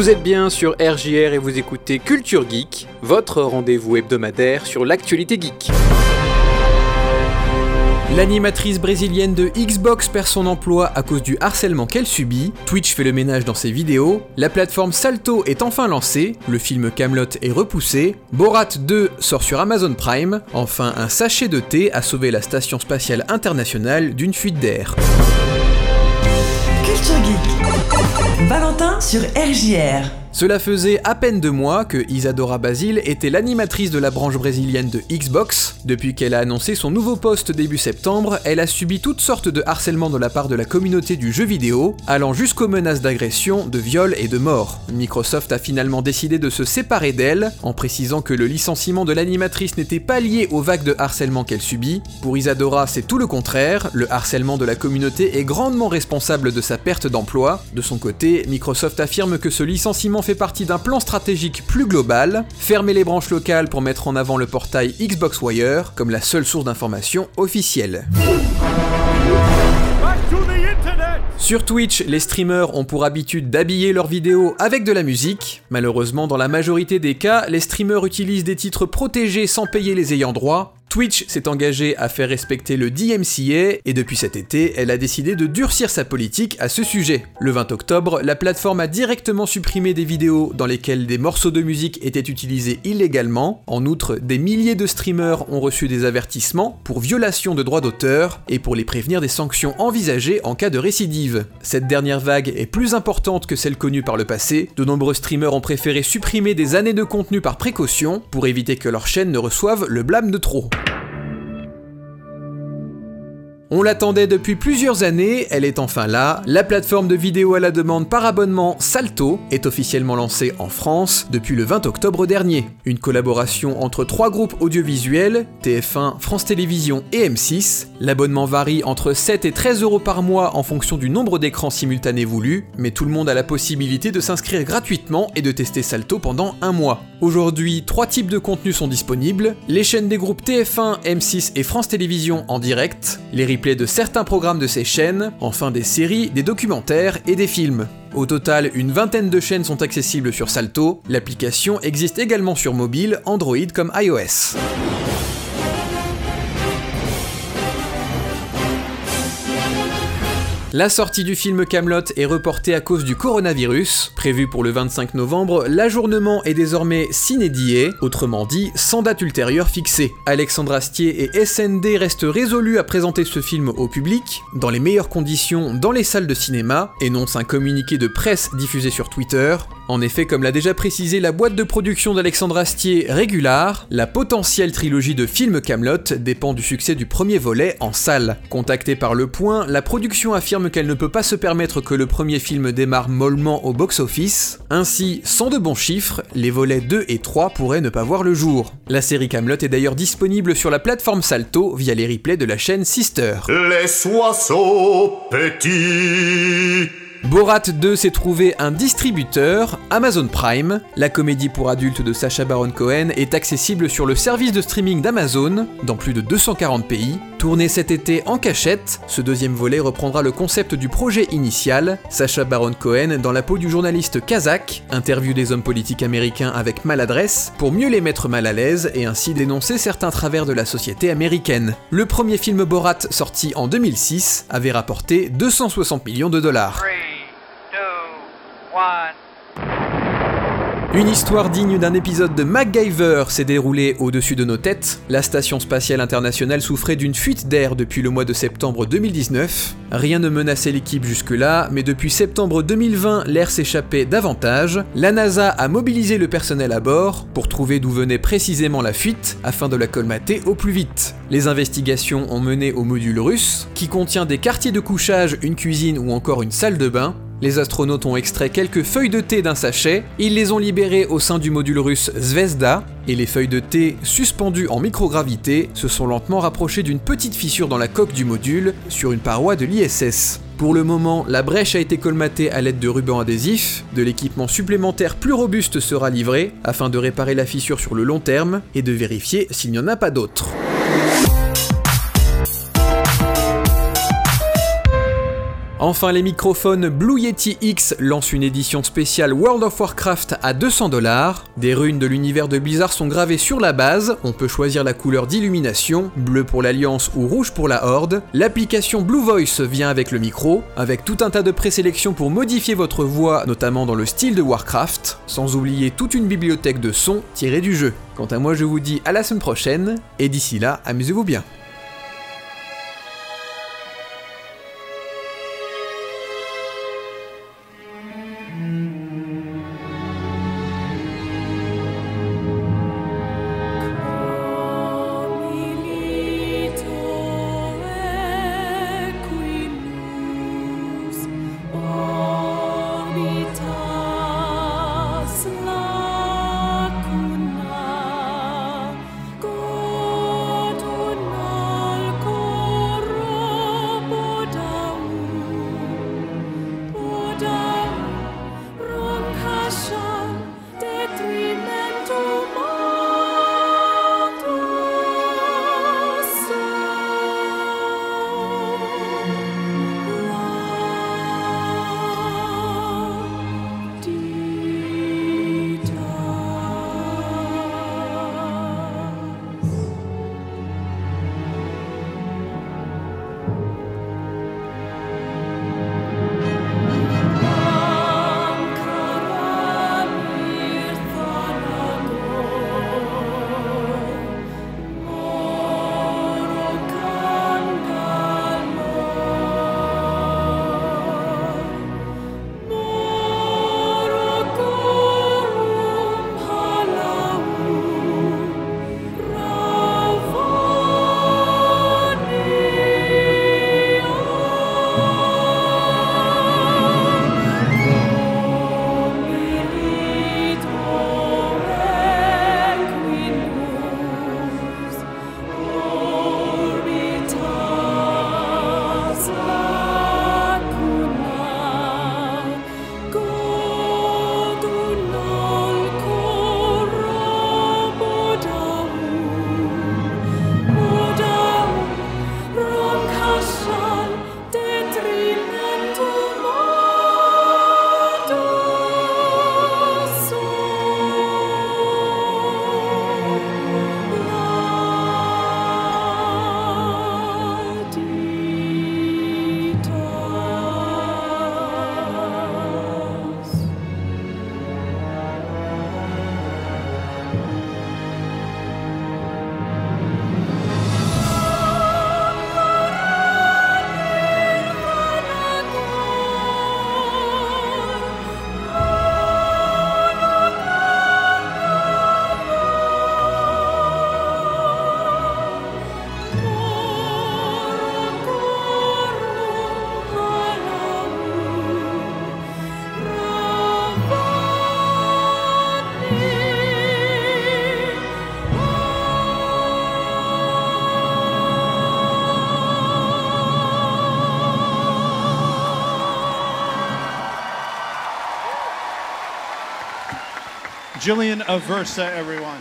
Vous êtes bien sur RJR et vous écoutez Culture Geek, votre rendez-vous hebdomadaire sur l'actualité geek. L'animatrice brésilienne de Xbox perd son emploi à cause du harcèlement qu'elle subit, Twitch fait le ménage dans ses vidéos, la plateforme Salto est enfin lancée, le film Camelot est repoussé, Borat 2 sort sur Amazon Prime, enfin un sachet de thé a sauvé la station spatiale internationale d'une fuite d'air. Culture Geek. Valentin sur RJR. Cela faisait à peine deux mois que Isadora Basile était l'animatrice de la branche brésilienne de Xbox. Depuis qu'elle a annoncé son nouveau poste début septembre, elle a subi toutes sortes de harcèlements de la part de la communauté du jeu vidéo, allant jusqu'aux menaces d'agression, de viol et de mort. Microsoft a finalement décidé de se séparer d'elle, en précisant que le licenciement de l'animatrice n'était pas lié aux vagues de harcèlement qu'elle subit. Pour Isadora, c'est tout le contraire, le harcèlement de la communauté est grandement responsable de sa perte d'emploi. De son côté, Microsoft affirme que ce licenciement fait partie d'un plan stratégique plus global, fermer les branches locales pour mettre en avant le portail Xbox Wire comme la seule source d'information officielle. Sur Twitch, les streamers ont pour habitude d'habiller leurs vidéos avec de la musique. Malheureusement, dans la majorité des cas, les streamers utilisent des titres protégés sans payer les ayants droit, Twitch s'est engagé à faire respecter le DMCA et depuis cet été, elle a décidé de durcir sa politique à ce sujet. Le 20 octobre, la plateforme a directement supprimé des vidéos dans lesquelles des morceaux de musique étaient utilisés illégalement. En outre, des milliers de streamers ont reçu des avertissements pour violation de droits d'auteur et pour les prévenir des sanctions envisagées en cas de récidive. Cette dernière vague est plus importante que celle connue par le passé. De nombreux streamers ont préféré supprimer des années de contenu par précaution pour éviter que leur chaîne ne reçoive le blâme de trop. On l'attendait depuis plusieurs années, elle est enfin là. La plateforme de vidéo à la demande par abonnement Salto est officiellement lancée en France depuis le 20 octobre dernier. Une collaboration entre trois groupes audiovisuels, TF1, France Télévisions et M6. L'abonnement varie entre 7 et 13 euros par mois en fonction du nombre d'écrans simultanés voulus, mais tout le monde a la possibilité de s'inscrire gratuitement et de tester Salto pendant un mois. Aujourd'hui, trois types de contenus sont disponibles, les chaînes des groupes TF1, M6 et France Télévisions en direct, les de certains programmes de ces chaînes, enfin des séries, des documentaires et des films. Au total, une vingtaine de chaînes sont accessibles sur Salto, l'application existe également sur mobile, Android comme iOS. La sortie du film Camelot est reportée à cause du coronavirus. Prévu pour le 25 novembre, l'ajournement est désormais sine autrement dit sans date ultérieure fixée. Alexandre Astier et SND restent résolus à présenter ce film au public, dans les meilleures conditions dans les salles de cinéma, énonce un communiqué de presse diffusé sur Twitter. En effet, comme l'a déjà précisé la boîte de production d'Alexandre Astier, Régular, la potentielle trilogie de films Camelot dépend du succès du premier volet en salle. Contacté par Le Point, la production affirme qu'elle ne peut pas se permettre que le premier film démarre mollement au box-office. Ainsi, sans de bons chiffres, les volets 2 et 3 pourraient ne pas voir le jour. La série Camelot est d'ailleurs disponible sur la plateforme Salto via les replays de la chaîne Sister. Les oiseaux petits Borat 2 s'est trouvé un distributeur, Amazon Prime. La comédie pour adultes de Sacha Baron Cohen est accessible sur le service de streaming d'Amazon dans plus de 240 pays. Tourné cet été en cachette, ce deuxième volet reprendra le concept du projet initial, Sacha Baron Cohen dans la peau du journaliste kazakh, interview des hommes politiques américains avec maladresse, pour mieux les mettre mal à l'aise et ainsi dénoncer certains travers de la société américaine. Le premier film Borat sorti en 2006 avait rapporté 260 millions de dollars. Une histoire digne d'un épisode de MacGyver s'est déroulée au-dessus de nos têtes. La station spatiale internationale souffrait d'une fuite d'air depuis le mois de septembre 2019. Rien ne menaçait l'équipe jusque-là, mais depuis septembre 2020, l'air s'échappait davantage. La NASA a mobilisé le personnel à bord pour trouver d'où venait précisément la fuite afin de la colmater au plus vite. Les investigations ont mené au module russe, qui contient des quartiers de couchage, une cuisine ou encore une salle de bain. Les astronautes ont extrait quelques feuilles de thé d'un sachet, ils les ont libérées au sein du module russe Zvezda, et les feuilles de thé, suspendues en microgravité, se sont lentement rapprochées d'une petite fissure dans la coque du module, sur une paroi de l'ISS. Pour le moment, la brèche a été colmatée à l'aide de rubans adhésifs, de l'équipement supplémentaire plus robuste sera livré, afin de réparer la fissure sur le long terme, et de vérifier s'il n'y en a pas d'autres. Enfin, les microphones Blue Yeti X lancent une édition spéciale World of Warcraft à 200 dollars. Des runes de l'univers de Blizzard sont gravées sur la base, on peut choisir la couleur d'illumination, bleu pour l'Alliance ou rouge pour la Horde. L'application Blue Voice vient avec le micro, avec tout un tas de présélections pour modifier votre voix, notamment dans le style de Warcraft, sans oublier toute une bibliothèque de sons tirés du jeu. Quant à moi, je vous dis à la semaine prochaine, et d'ici là, amusez-vous bien. Jillian Aversa, everyone.